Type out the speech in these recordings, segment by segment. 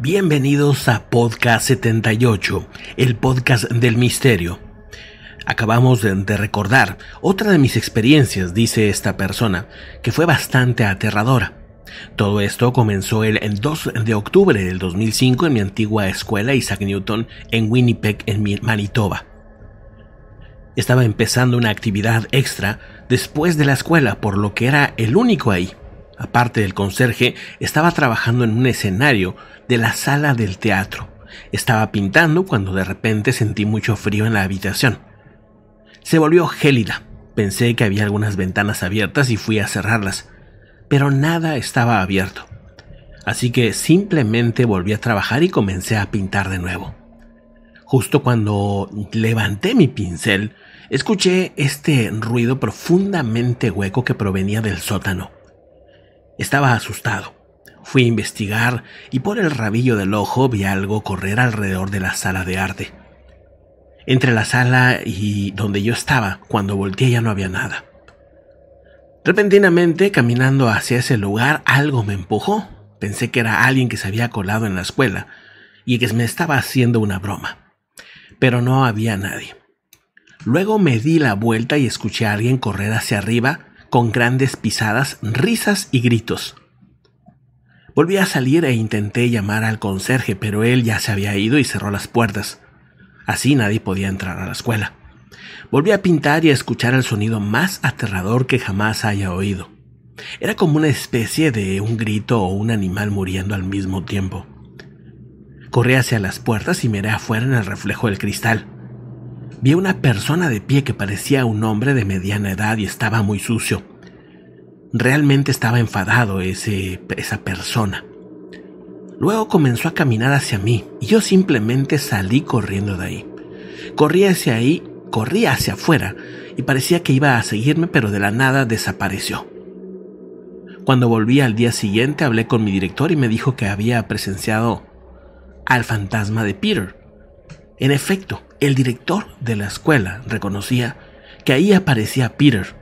Bienvenidos a Podcast 78, el podcast del misterio. Acabamos de, recordar otra de mis experiencias, dice esta persona, que fue bastante aterradora. Todo esto comenzó el 2 de octubre del 2005 en mi antigua escuela Isaac Newton en Winnipeg, en Manitoba. Estaba empezando una actividad extra después de la escuela, por lo que era el único ahí. Aparte del conserje, estaba trabajando en un escenario de la sala del teatro. Estaba pintando cuando de repente sentí mucho frío en la habitación. Se volvió gélida. Pensé que había algunas ventanas abiertas y fui a cerrarlas, pero nada estaba abierto. Así que simplemente volví a trabajar y comencé a pintar de nuevo. Justo cuando levanté mi pincel, escuché este ruido profundamente hueco que provenía del sótano. Estaba asustado. Fui a investigar y por el rabillo del ojo vi algo correr alrededor de la sala de arte. Entre la sala y donde yo estaba, cuando volteé ya no había nada. Repentinamente, caminando hacia ese lugar, algo me empujó. Pensé que era alguien que se había colado en la escuela y que me estaba haciendo una broma. Pero no había nadie. Luego me di la vuelta y escuché a alguien correr hacia arriba con grandes pisadas, risas y gritos. Volví a salir e intenté llamar al conserje, pero él ya se había ido y cerró las puertas. Así nadie podía entrar a la escuela. Volví a pintar y a escuchar el sonido más aterrador que jamás haya oído. Era como una especie de un grito o un animal muriendo al mismo tiempo. Corrí hacia las puertas y miré afuera en el reflejo del cristal. Vi a una persona de pie que parecía un hombre de mediana edad y estaba muy sucio. Realmente estaba enfadado ese, esa persona. Luego comenzó a caminar hacia mí y yo simplemente salí corriendo de ahí. Corrí hacia ahí, corrí hacia afuera y parecía que iba a seguirme pero de la nada desapareció. Cuando volví al día siguiente hablé con mi director y me dijo que había presenciado al fantasma de Peter. En efecto, el director de la escuela reconocía que ahí aparecía Peter.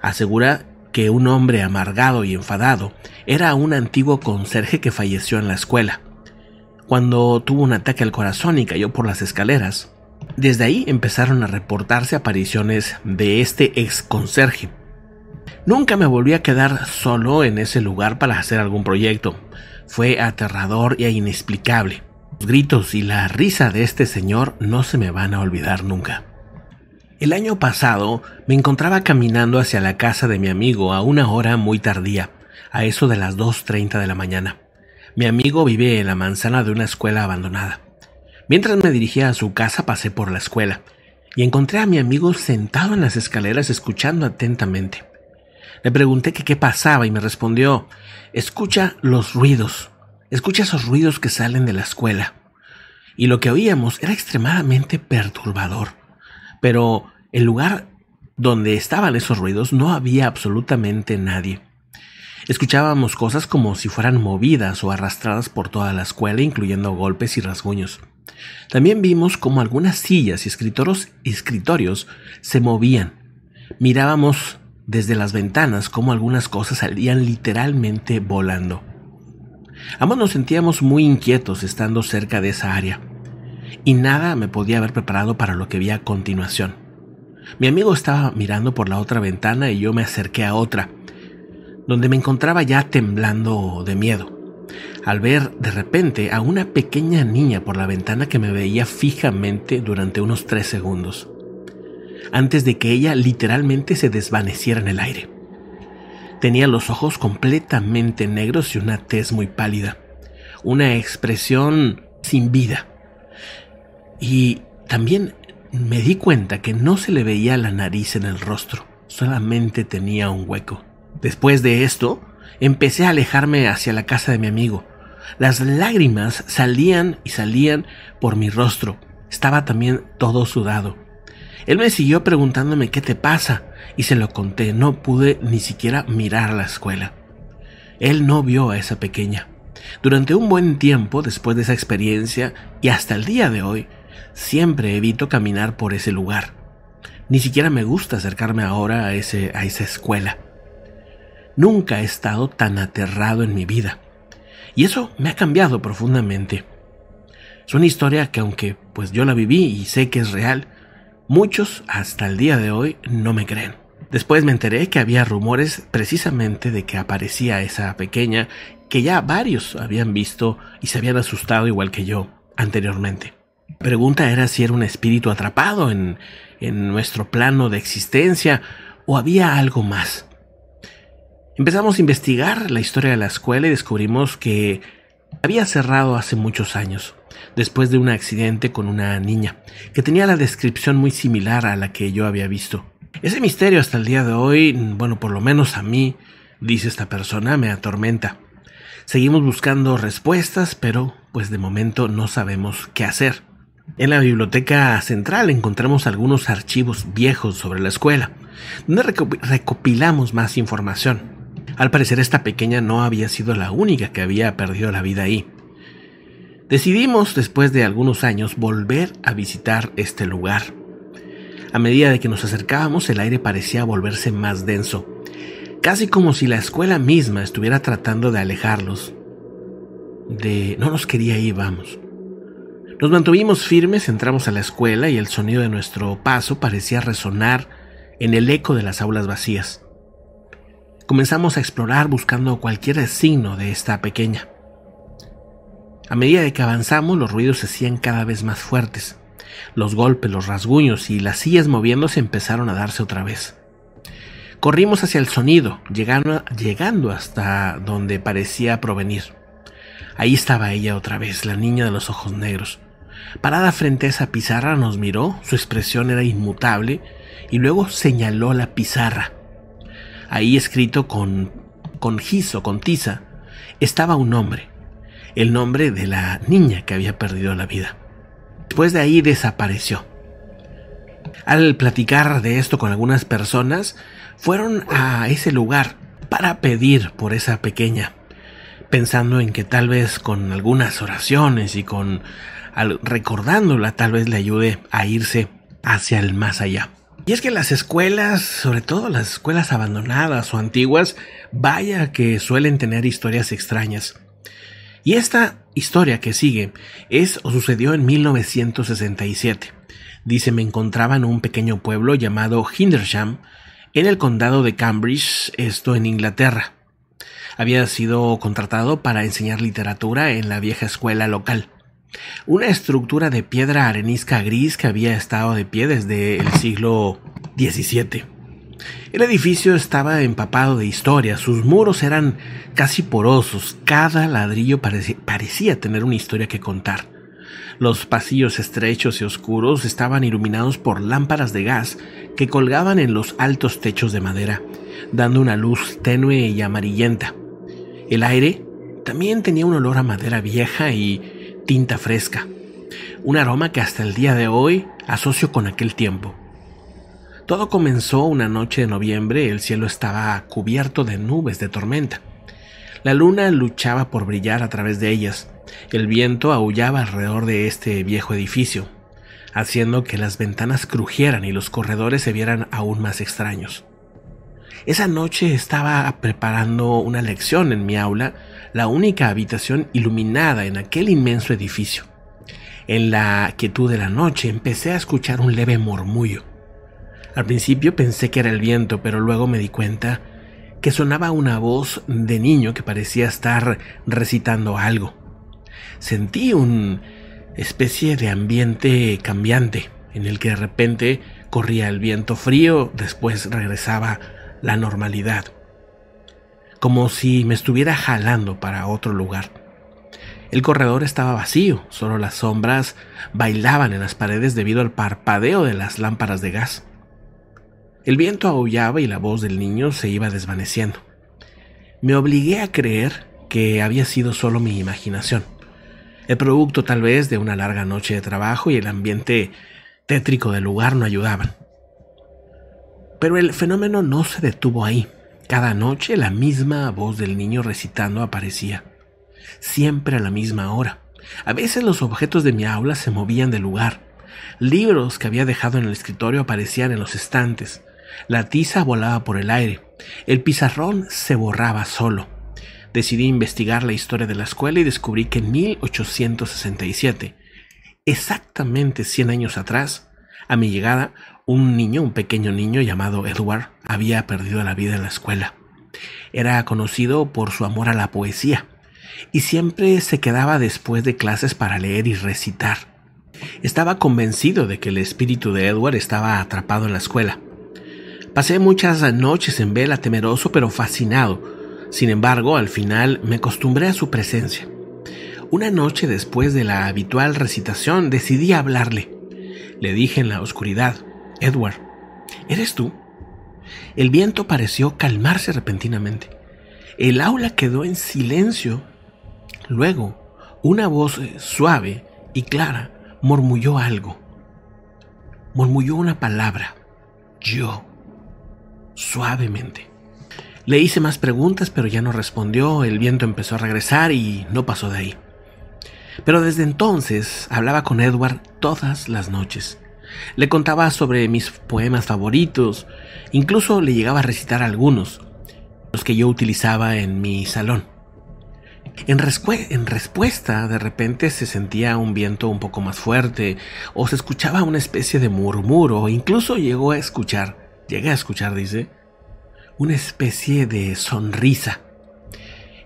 Asegura que un hombre amargado y enfadado era un antiguo conserje que falleció en la escuela. Cuando tuvo un ataque al corazón y cayó por las escaleras, desde ahí empezaron a reportarse apariciones de este ex conserje. Nunca me volví a quedar solo en ese lugar para hacer algún proyecto. Fue aterrador e inexplicable. Los gritos y la risa de este señor no se me van a olvidar nunca. El año pasado me encontraba caminando hacia la casa de mi amigo a una hora muy tardía, a eso de las 2.30 de la mañana. Mi amigo vive en la manzana de una escuela abandonada. Mientras me dirigía a su casa pasé por la escuela y encontré a mi amigo sentado en las escaleras escuchando atentamente. Le pregunté qué pasaba y me respondió, escucha los ruidos. Escucha esos ruidos que salen de la escuela. Y lo que oíamos era extremadamente perturbador. Pero el lugar donde estaban esos ruidos no había absolutamente nadie. Escuchábamos cosas como si fueran movidas o arrastradas por toda la escuela, incluyendo golpes y rasguños. También vimos como algunas sillas y escritorios se movían. Mirábamos desde las ventanas como algunas cosas salían literalmente volando. Ambos nos sentíamos muy inquietos estando cerca de esa área, y nada me podía haber preparado para lo que vi a continuación. Mi amigo estaba mirando por la otra ventana y yo me acerqué a otra, donde me encontraba ya temblando de miedo. al ver de repente a una pequeña niña por la ventana que me veía fijamente durante unos tres segundos, antes de que ella literalmente se desvaneciera en el aire. Tenía los ojos completamente negros y una tez muy pálida, una expresión sin vida. Y también me di cuenta que no se le veía la nariz en el rostro, solamente tenía un hueco. Después de esto, empecé a alejarme hacia la casa de mi amigo. Las lágrimas salían y salían por mi rostro. Estaba también todo sudado. Él me siguió preguntándome qué te pasa y se lo conté. No pude ni siquiera mirar la escuela. Él no vio a esa pequeña. Durante un buen tiempo después de esa experiencia y hasta el día de hoy, siempre evito caminar por ese lugar. Ni siquiera me gusta acercarme ahora a, ese, a esa escuela. Nunca he estado tan aterrado en mi vida. Y eso me ha cambiado profundamente. Es una historia que aunque pues yo la viví y sé que es real, muchos hasta el día de hoy no me creen. Después me enteré que había rumores precisamente de que aparecía esa pequeña que ya varios habían visto y se habían asustado igual que yo anteriormente. La pregunta era si era un espíritu atrapado en, en nuestro plano de existencia o había algo más. Empezamos a investigar la historia de la escuela y descubrimos que había cerrado hace muchos años, después de un accidente con una niña, que tenía la descripción muy similar a la que yo había visto. Ese misterio hasta el día de hoy, bueno, por lo menos a mí, dice esta persona, me atormenta. Seguimos buscando respuestas, pero pues de momento no sabemos qué hacer. En la biblioteca central encontramos algunos archivos viejos sobre la escuela, donde recopilamos más información. Al parecer esta pequeña no había sido la única que había perdido la vida ahí. Decidimos, después de algunos años, volver a visitar este lugar. A medida de que nos acercábamos, el aire parecía volverse más denso, casi como si la escuela misma estuviera tratando de alejarlos. De... no nos quería ir, vamos. Nos mantuvimos firmes, entramos a la escuela y el sonido de nuestro paso parecía resonar en el eco de las aulas vacías. Comenzamos a explorar buscando cualquier signo de esta pequeña. A medida que avanzamos, los ruidos se hacían cada vez más fuertes. Los golpes, los rasguños y las sillas moviéndose empezaron a darse otra vez. Corrimos hacia el sonido, llegando, llegando hasta donde parecía provenir. Ahí estaba ella otra vez, la niña de los ojos negros. Parada frente a esa pizarra nos miró, su expresión era inmutable, y luego señaló la pizarra. Ahí escrito con, con giso, con tiza, estaba un nombre, el nombre de la niña que había perdido la vida. Después de ahí desapareció. Al platicar de esto con algunas personas, fueron a ese lugar para pedir por esa pequeña, pensando en que tal vez con algunas oraciones y con recordándola tal vez le ayude a irse hacia el más allá. Y es que las escuelas, sobre todo las escuelas abandonadas o antiguas, vaya que suelen tener historias extrañas. Y esta historia que sigue es o sucedió en 1967. Dice, me encontraba en un pequeño pueblo llamado Hindersham, en el condado de Cambridge, esto en Inglaterra. Había sido contratado para enseñar literatura en la vieja escuela local. Una estructura de piedra arenisca gris que había estado de pie desde el siglo XVII. El edificio estaba empapado de historia, sus muros eran casi porosos, cada ladrillo parecía, tener una historia que contar. Los pasillos estrechos y oscuros estaban iluminados por lámparas de gas que colgaban en los altos techos de madera, dando una luz tenue y amarillenta. El aire también tenía un olor a madera vieja y tinta fresca, un aroma que hasta el día de hoy asocio con aquel tiempo. Todo comenzó una noche de noviembre, el cielo estaba cubierto de nubes de tormenta. La luna luchaba por brillar a través de ellas, el viento aullaba alrededor de este viejo edificio, haciendo que las ventanas crujieran y los corredores se vieran aún más extraños. Esa noche estaba preparando una lección en mi aula la única habitación iluminada en aquel inmenso edificio. En la quietud de la noche empecé a escuchar un leve murmullo. Al principio pensé que era el viento, pero luego me di cuenta que sonaba una voz de niño que parecía estar recitando algo. Sentí una especie de ambiente cambiante en el que de repente corría el viento frío, después regresaba la normalidad, como si me estuviera jalando para otro lugar. El corredor estaba vacío, solo las sombras bailaban en las paredes debido al parpadeo de las lámparas de gas. El viento aullaba y la voz del niño se iba desvaneciendo. Me obligué a creer que había sido solo mi imaginación, el producto tal vez de una larga noche de trabajo y el ambiente tétrico del lugar no ayudaban. Pero el fenómeno no se detuvo ahí. Cada noche la misma voz del niño recitando aparecía, siempre a la misma hora. A veces los objetos de mi aula se movían de lugar. Libros que había dejado en el escritorio aparecían en los estantes. La tiza volaba por el aire. El pizarrón se borraba solo. Decidí investigar la historia de la escuela y descubrí que en 1867, exactamente 100 años atrás, a mi llegada, un niño, un pequeño niño llamado Edward, había perdido la vida en la escuela. Era conocido por su amor a la poesía y siempre se quedaba después de clases para leer y recitar. Estaba convencido de que el espíritu de Edward estaba atrapado en la escuela. Pasé muchas noches en vela temeroso pero fascinado. Sin embargo, al final me acostumbré a su presencia. Una noche después de la habitual recitación decidí hablarle. Le dije en la oscuridad, Edward, ¿eres tú? El viento pareció calmarse repentinamente. El aula quedó en silencio. Luego, una voz suave y clara murmulló algo. Murmulló una palabra. Yo suavemente. Le hice más preguntas, pero ya no respondió, el viento empezó a regresar y no pasó de ahí. Pero desde entonces hablaba con Edward todas las noches. Le contaba sobre mis poemas favoritos, incluso le llegaba a recitar algunos, los que yo utilizaba en mi salón. En, respuesta, de repente se sentía un viento un poco más fuerte, o se escuchaba una especie de murmuro, incluso llegó a escuchar llegué a escuchar, dice, una especie de sonrisa.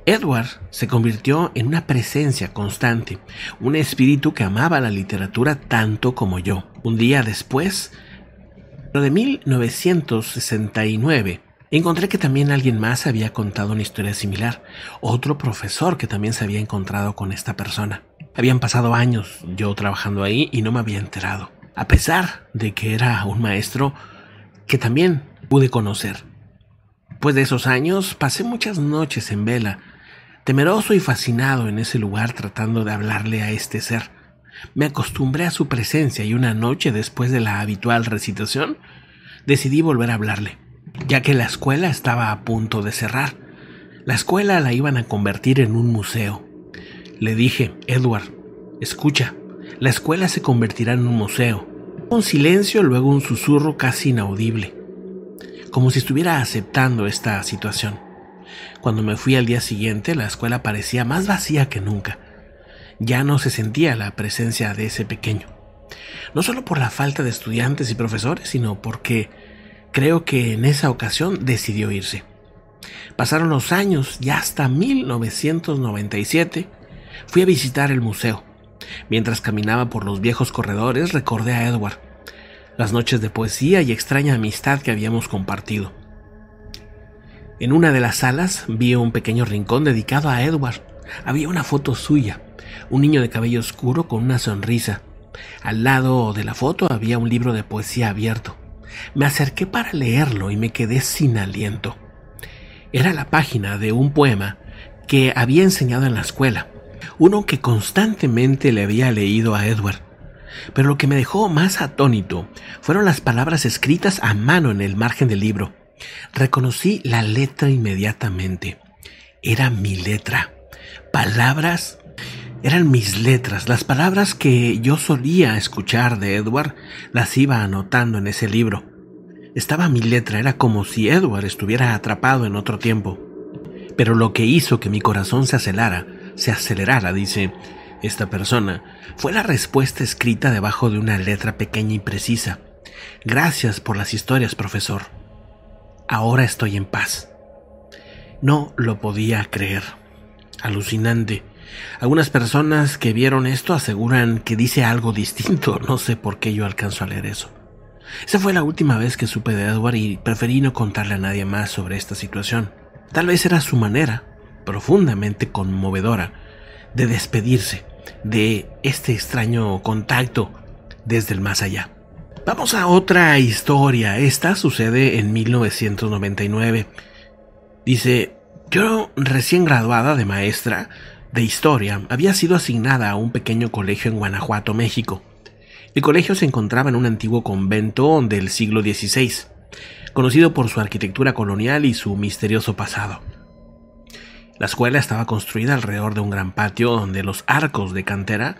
Edward se convirtió en una presencia constante, un espíritu que amaba la literatura tanto como yo. Un día después, lo de 1969, encontré que también alguien más había contado una historia similar, otro profesor que también se había encontrado con esta persona. Habían pasado años yo trabajando ahí y no me había enterado. A pesar de que era un maestro que también pude conocer. Pues de esos años pasé muchas noches en vela, temeroso y fascinado en ese lugar tratando de hablarle a este ser. Me acostumbré a su presencia y una noche después de la habitual recitación decidí volver a hablarle, ya que la escuela estaba a punto de cerrar. La escuela la iban a convertir en un museo. Le dije, Edward, escucha, la escuela se convertirá en un museo. Un silencio, luego un susurro casi inaudible, como si estuviera aceptando esta situación. Cuando me fui al día siguiente, la escuela parecía más vacía que nunca. Ya no se sentía la presencia de ese pequeño. No solo por la falta de estudiantes y profesores, sino porque creo que en esa ocasión decidió irse. Pasaron los años y hasta 1997 fui a visitar el museo. Mientras caminaba por los viejos corredores recordé a Edward, las noches de poesía y extraña amistad que habíamos compartido. En una de las salas vi un pequeño rincón dedicado a Edward. Había una foto suya, un niño de cabello oscuro con una sonrisa. Al lado de la foto había un libro de poesía abierto. Me acerqué para leerlo y me quedé sin aliento. Era la página de un poema que había enseñado en la escuela uno que constantemente le había leído a Edward. Pero lo que me dejó más atónito fueron las palabras escritas a mano en el margen del libro. Reconocí la letra inmediatamente. Era mi letra. Palabras eran mis letras. Las palabras que yo solía escuchar de Edward las iba anotando en ese libro. Estaba mi letra, era como si Edward estuviera atrapado en otro tiempo. Pero lo que hizo que mi corazón se acelerara se acelerara, dice esta persona, fue la respuesta escrita debajo de una letra pequeña y precisa. Gracias por las historias, profesor. Ahora estoy en paz. No lo podía creer. Alucinante. Algunas personas que vieron esto aseguran que dice algo distinto. No sé por qué yo alcanzo a leer eso. Esa fue la última vez que supe de Edward y preferí no contarle a nadie más sobre esta situación. Tal vez era su manera, profundamente conmovedora, de despedirse de este extraño contacto desde el más allá. Vamos a otra historia. Esta sucede en 1999. Dice, yo recién graduada de maestra de historia había sido asignada a un pequeño colegio en Guanajuato, México. El colegio se encontraba en un antiguo convento del siglo XVI, conocido por su arquitectura colonial y su misterioso pasado. La escuela estaba construida alrededor de un gran patio donde los arcos de cantera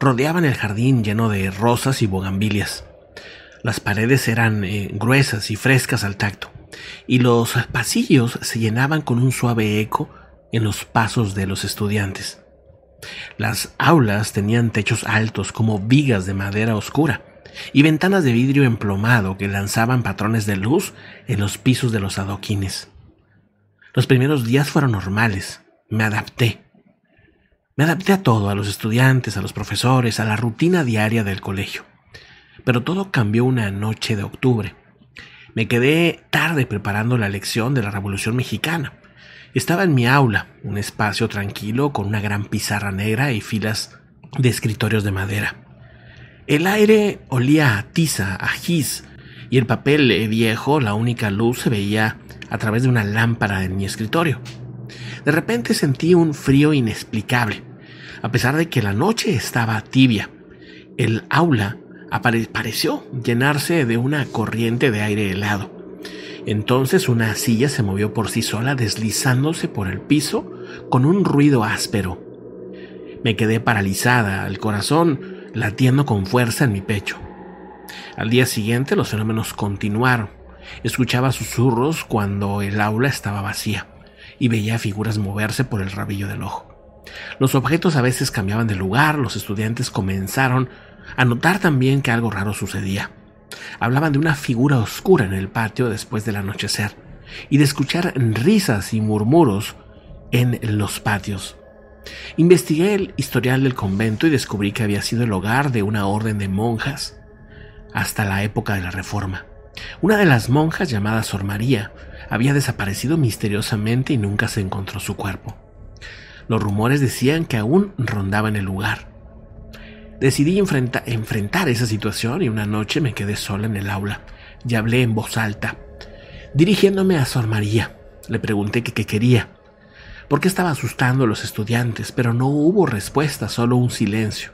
rodeaban el jardín lleno de rosas y bogambilias. Las paredes eran eh, gruesas y frescas al tacto, y los pasillos se llenaban con un suave eco en los pasos de los estudiantes. Las aulas tenían techos altos como vigas de madera oscura y ventanas de vidrio emplomado que lanzaban patrones de luz en los pisos de los adoquines. Los primeros días fueron normales. Me adapté. Me adapté a todo, a los estudiantes, a los profesores, a la rutina diaria del colegio. Pero todo cambió una noche de octubre. Me quedé tarde preparando la lección de la Revolución Mexicana. Estaba en mi aula, un espacio tranquilo con una gran pizarra negra y filas de escritorios de madera. El aire olía a tiza, a gis, y el papel viejo, la única luz, se veía a través de una lámpara en mi escritorio. De repente sentí un frío inexplicable, a pesar de que la noche estaba tibia. El aula pareció llenarse de una corriente de aire helado. Entonces una silla se movió por sí sola deslizándose por el piso con un ruido áspero. Me quedé paralizada, el corazón latiendo con fuerza en mi pecho. Al día siguiente los fenómenos continuaron. Escuchaba susurros cuando el aula estaba vacía y veía figuras moverse por el rabillo del ojo. Los objetos a veces cambiaban de lugar, los estudiantes comenzaron a notar también que algo raro sucedía. Hablaban de una figura oscura en el patio después del anochecer y de escuchar risas y murmuros en los patios. Investigué el historial del convento y descubrí que había sido el hogar de una orden de monjas hasta la época de la Reforma. Una de las monjas llamada Sor María había desaparecido misteriosamente y nunca se encontró su cuerpo. Los rumores decían que aún rondaba en el lugar. Decidí enfrentar esa situación y una noche me quedé sola en el aula y hablé en voz alta. Dirigiéndome a Sor María, le pregunté qué quería, porque estaba asustando a los estudiantes, pero no hubo respuesta, solo un silencio.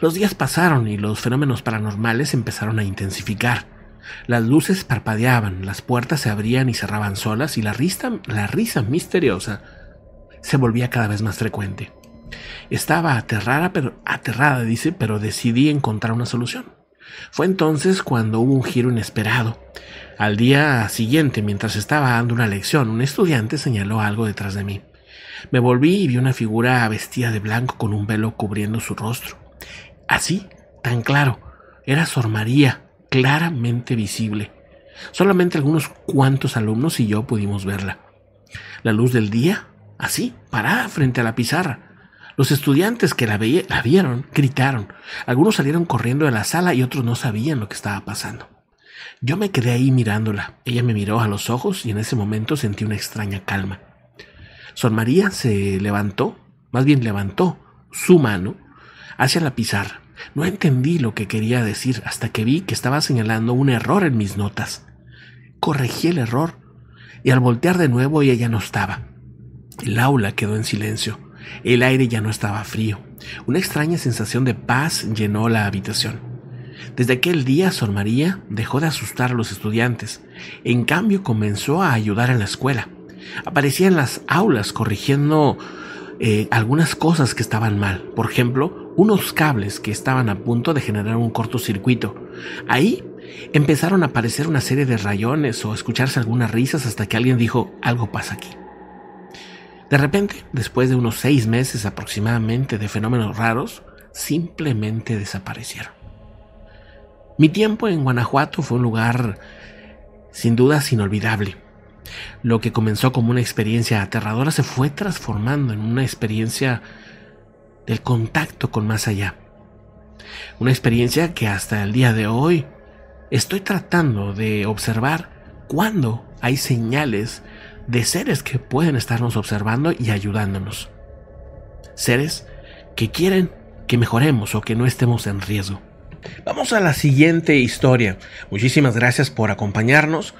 Los días pasaron y los fenómenos paranormales empezaron a intensificar. Las luces parpadeaban, las puertas se abrían y cerraban solas y la risa, la risa misteriosa se volvía cada vez más frecuente. Estaba aterrada, pero aterrada, dice, pero decidí encontrar una solución. Fue entonces cuando hubo un giro inesperado. Al día siguiente, mientras estaba dando una lección, un estudiante señaló algo detrás de mí. Me volví y vi una figura vestida de blanco con un velo cubriendo su rostro. Así, tan claro, era Sor María, claramente visible. Solamente algunos cuantos alumnos y yo pudimos verla. La luz del día, así, parada frente a la pizarra. Los estudiantes que la, la vieron gritaron. Algunos salieron corriendo de la sala y otros no sabían lo que estaba pasando. Yo me quedé ahí mirándola. Ella me miró a los ojos y en ese momento sentí una extraña calma. Sor María se levantó, más bien levantó su mano hacia la pizarra. No entendí lo que quería decir hasta que vi que estaba señalando un error en mis notas. Corregí el error y al voltear de nuevo ella ya no estaba. El aula quedó en silencio. El aire ya no estaba frío. Una extraña sensación de paz llenó la habitación. Desde aquel día, Sor María dejó de asustar a los estudiantes. En cambio, comenzó a ayudar en la escuela. Aparecía en las aulas corrigiendo eh, algunas cosas que estaban mal. Por ejemplo, unos cables que estaban a punto de generar un cortocircuito. Ahí empezaron a aparecer una serie de rayones o a escucharse algunas risas hasta que alguien dijo, algo pasa aquí. De repente, después de unos seis meses aproximadamente de fenómenos raros, simplemente desaparecieron. Mi tiempo en Guanajuato fue un lugar sin dudas inolvidable. Lo que comenzó como una experiencia aterradora se fue transformando en una experiencia del contacto con más allá. Una experiencia que hasta el día de hoy estoy tratando de observar cuando hay señales de seres que pueden estarnos observando y ayudándonos. Seres que quieren que mejoremos o que no estemos en riesgo. Vamos a la siguiente historia. Muchísimas gracias por acompañarnos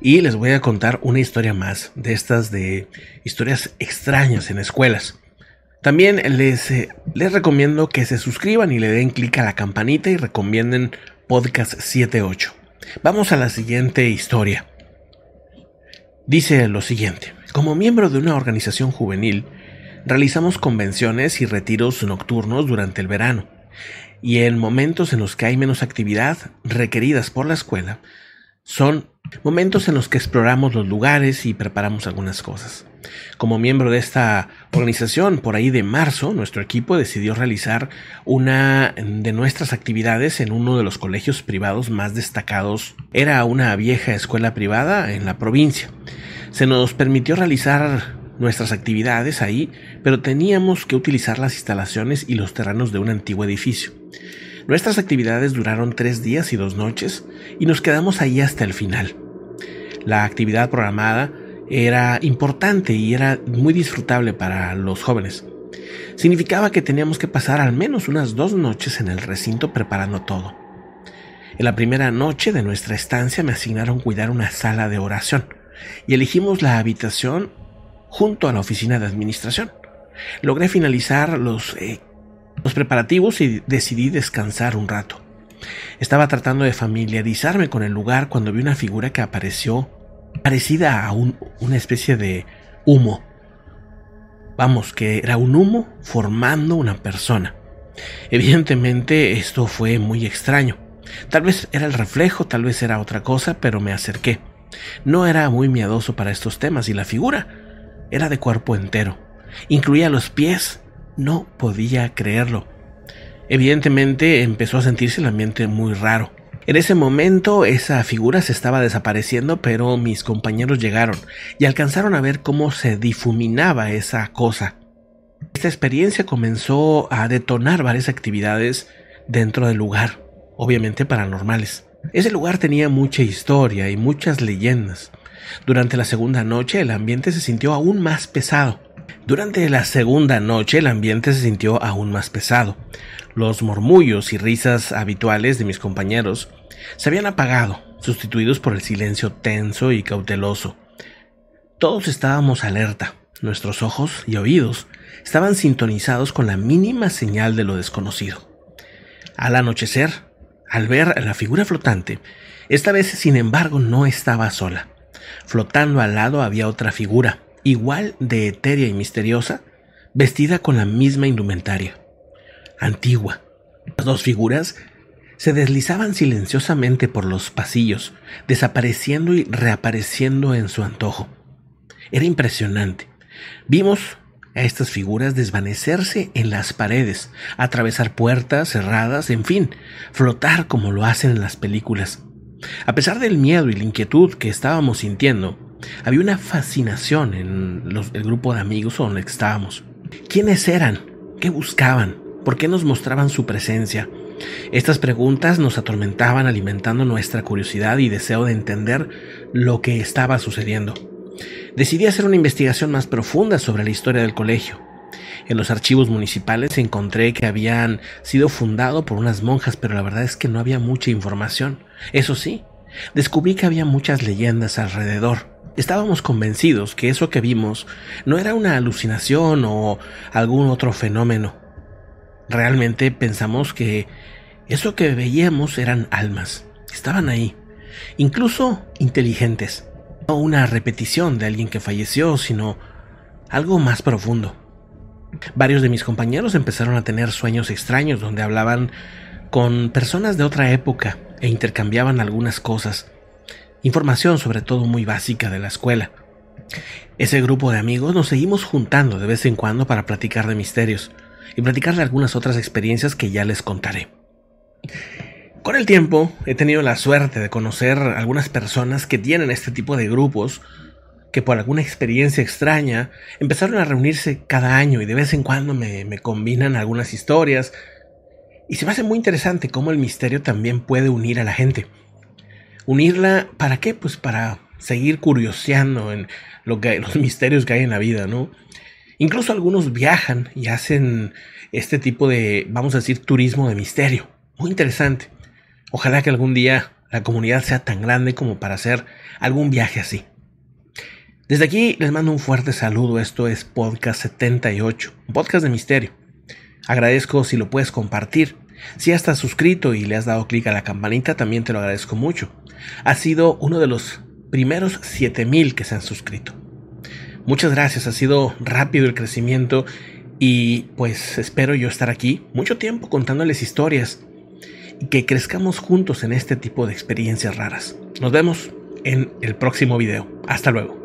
y les voy a contar una historia más de estas de historias extrañas en escuelas. También les, eh, les recomiendo que se suscriban y le den clic a la campanita y recomienden podcast 78. Vamos a la siguiente historia. Dice lo siguiente, como miembro de una organización juvenil, realizamos convenciones y retiros nocturnos durante el verano, y en momentos en los que hay menos actividad requeridas por la escuela, son momentos en los que exploramos los lugares y preparamos algunas cosas. Como miembro de esta organización, por ahí de marzo, nuestro equipo decidió realizar una de nuestras actividades en uno de los colegios privados más destacados. Era una vieja escuela privada en la provincia. Se nos permitió realizar nuestras actividades ahí, pero teníamos que utilizar las instalaciones y los terrenos de un antiguo edificio. Nuestras actividades duraron tres días y dos noches y nos quedamos ahí hasta el final. La actividad programada era importante y era muy disfrutable para los jóvenes. Significaba que teníamos que pasar al menos unas dos noches en el recinto preparando todo. En la primera noche de nuestra estancia me asignaron cuidar una sala de oración y elegimos la habitación junto a la oficina de administración. Logré finalizar los eh, los preparativos y decidí descansar un rato. Estaba tratando de familiarizarme con el lugar cuando vi una figura que apareció parecida a una especie de humo. Vamos, que era un humo formando una persona. Evidentemente esto fue muy extraño. Tal vez era el reflejo, tal vez era otra cosa, pero me acerqué. No era muy miedoso para estos temas y la figura era de cuerpo entero. Incluía los pies no podía creerlo. Evidentemente empezó a sentirse el ambiente muy raro. En ese momento esa figura se estaba desapareciendo, pero mis compañeros llegaron y alcanzaron a ver cómo se difuminaba esa cosa. Esta experiencia comenzó a detonar varias actividades dentro del lugar, obviamente paranormales. Ese lugar tenía mucha historia y muchas leyendas. Durante la segunda noche el ambiente se sintió aún más pesado. Durante la segunda noche el ambiente se sintió aún más pesado. Los murmullos y risas habituales de mis compañeros se habían apagado, sustituidos por el silencio tenso y cauteloso. Todos estábamos alerta, nuestros ojos y oídos estaban sintonizados con la mínima señal de lo desconocido. Al anochecer, al ver la figura flotante, esta vez sin embargo no estaba sola. Flotando al lado había otra figura, igual de etérea y misteriosa, vestida con la misma indumentaria. Antigua. Las dos figuras se deslizaban silenciosamente por los pasillos, desapareciendo y reapareciendo en su antojo. Era impresionante. Vimos a estas figuras desvanecerse en las paredes, atravesar puertas cerradas, en fin, flotar como lo hacen en las películas. A pesar del miedo y la inquietud que estábamos sintiendo, había una fascinación en el grupo de amigos donde estábamos. ¿Quiénes eran? ¿Qué buscaban? ¿Por qué nos mostraban su presencia? Estas preguntas nos atormentaban alimentando nuestra curiosidad y deseo de entender lo que estaba sucediendo. Decidí hacer una investigación más profunda sobre la historia del colegio. En los archivos municipales encontré que habían sido fundado por unas monjas, pero la verdad es que no había mucha información. Eso sí, descubrí que había muchas leyendas alrededor. Estábamos convencidos que eso que vimos no era una alucinación o algún otro fenómeno. Realmente pensamos que eso que veíamos eran almas. Estaban ahí, incluso inteligentes. No una repetición de alguien que falleció, sino algo más profundo. Varios de mis compañeros empezaron a tener sueños extraños donde hablaban con personas de otra época e intercambiaban algunas cosas información sobre todo muy básica de la escuela. Ese grupo de amigos nos seguimos juntando de vez en cuando para platicar de misterios y platicar de algunas otras experiencias que ya les contaré. Con el tiempo he tenido la suerte de conocer algunas personas que tienen este tipo de grupos que por alguna experiencia extraña empezaron a reunirse cada año y de vez en cuando me, me combinan algunas historias. Y se me hace muy interesante cómo el misterio también puede unir a la gente. Unirla, ¿para qué? Pues para seguir curioseando en lo que, los misterios que hay en la vida, ¿no? Incluso algunos viajan y hacen este tipo de, vamos a decir, turismo de misterio. Muy interesante. Ojalá que algún día la comunidad sea tan grande como para hacer algún viaje así. Desde aquí les mando un fuerte saludo. Esto es Podcast 78, un podcast de misterio. Agradezco si lo puedes compartir. Si ya estás suscrito y le has dado clic a la campanita, también te lo agradezco mucho. Ha sido uno de los primeros 7000 que se han suscrito. Muchas gracias, ha sido rápido el crecimiento y pues espero yo estar aquí mucho tiempo contándoles historias y que crezcamos juntos en este tipo de experiencias raras. Nos vemos en el próximo video. Hasta luego.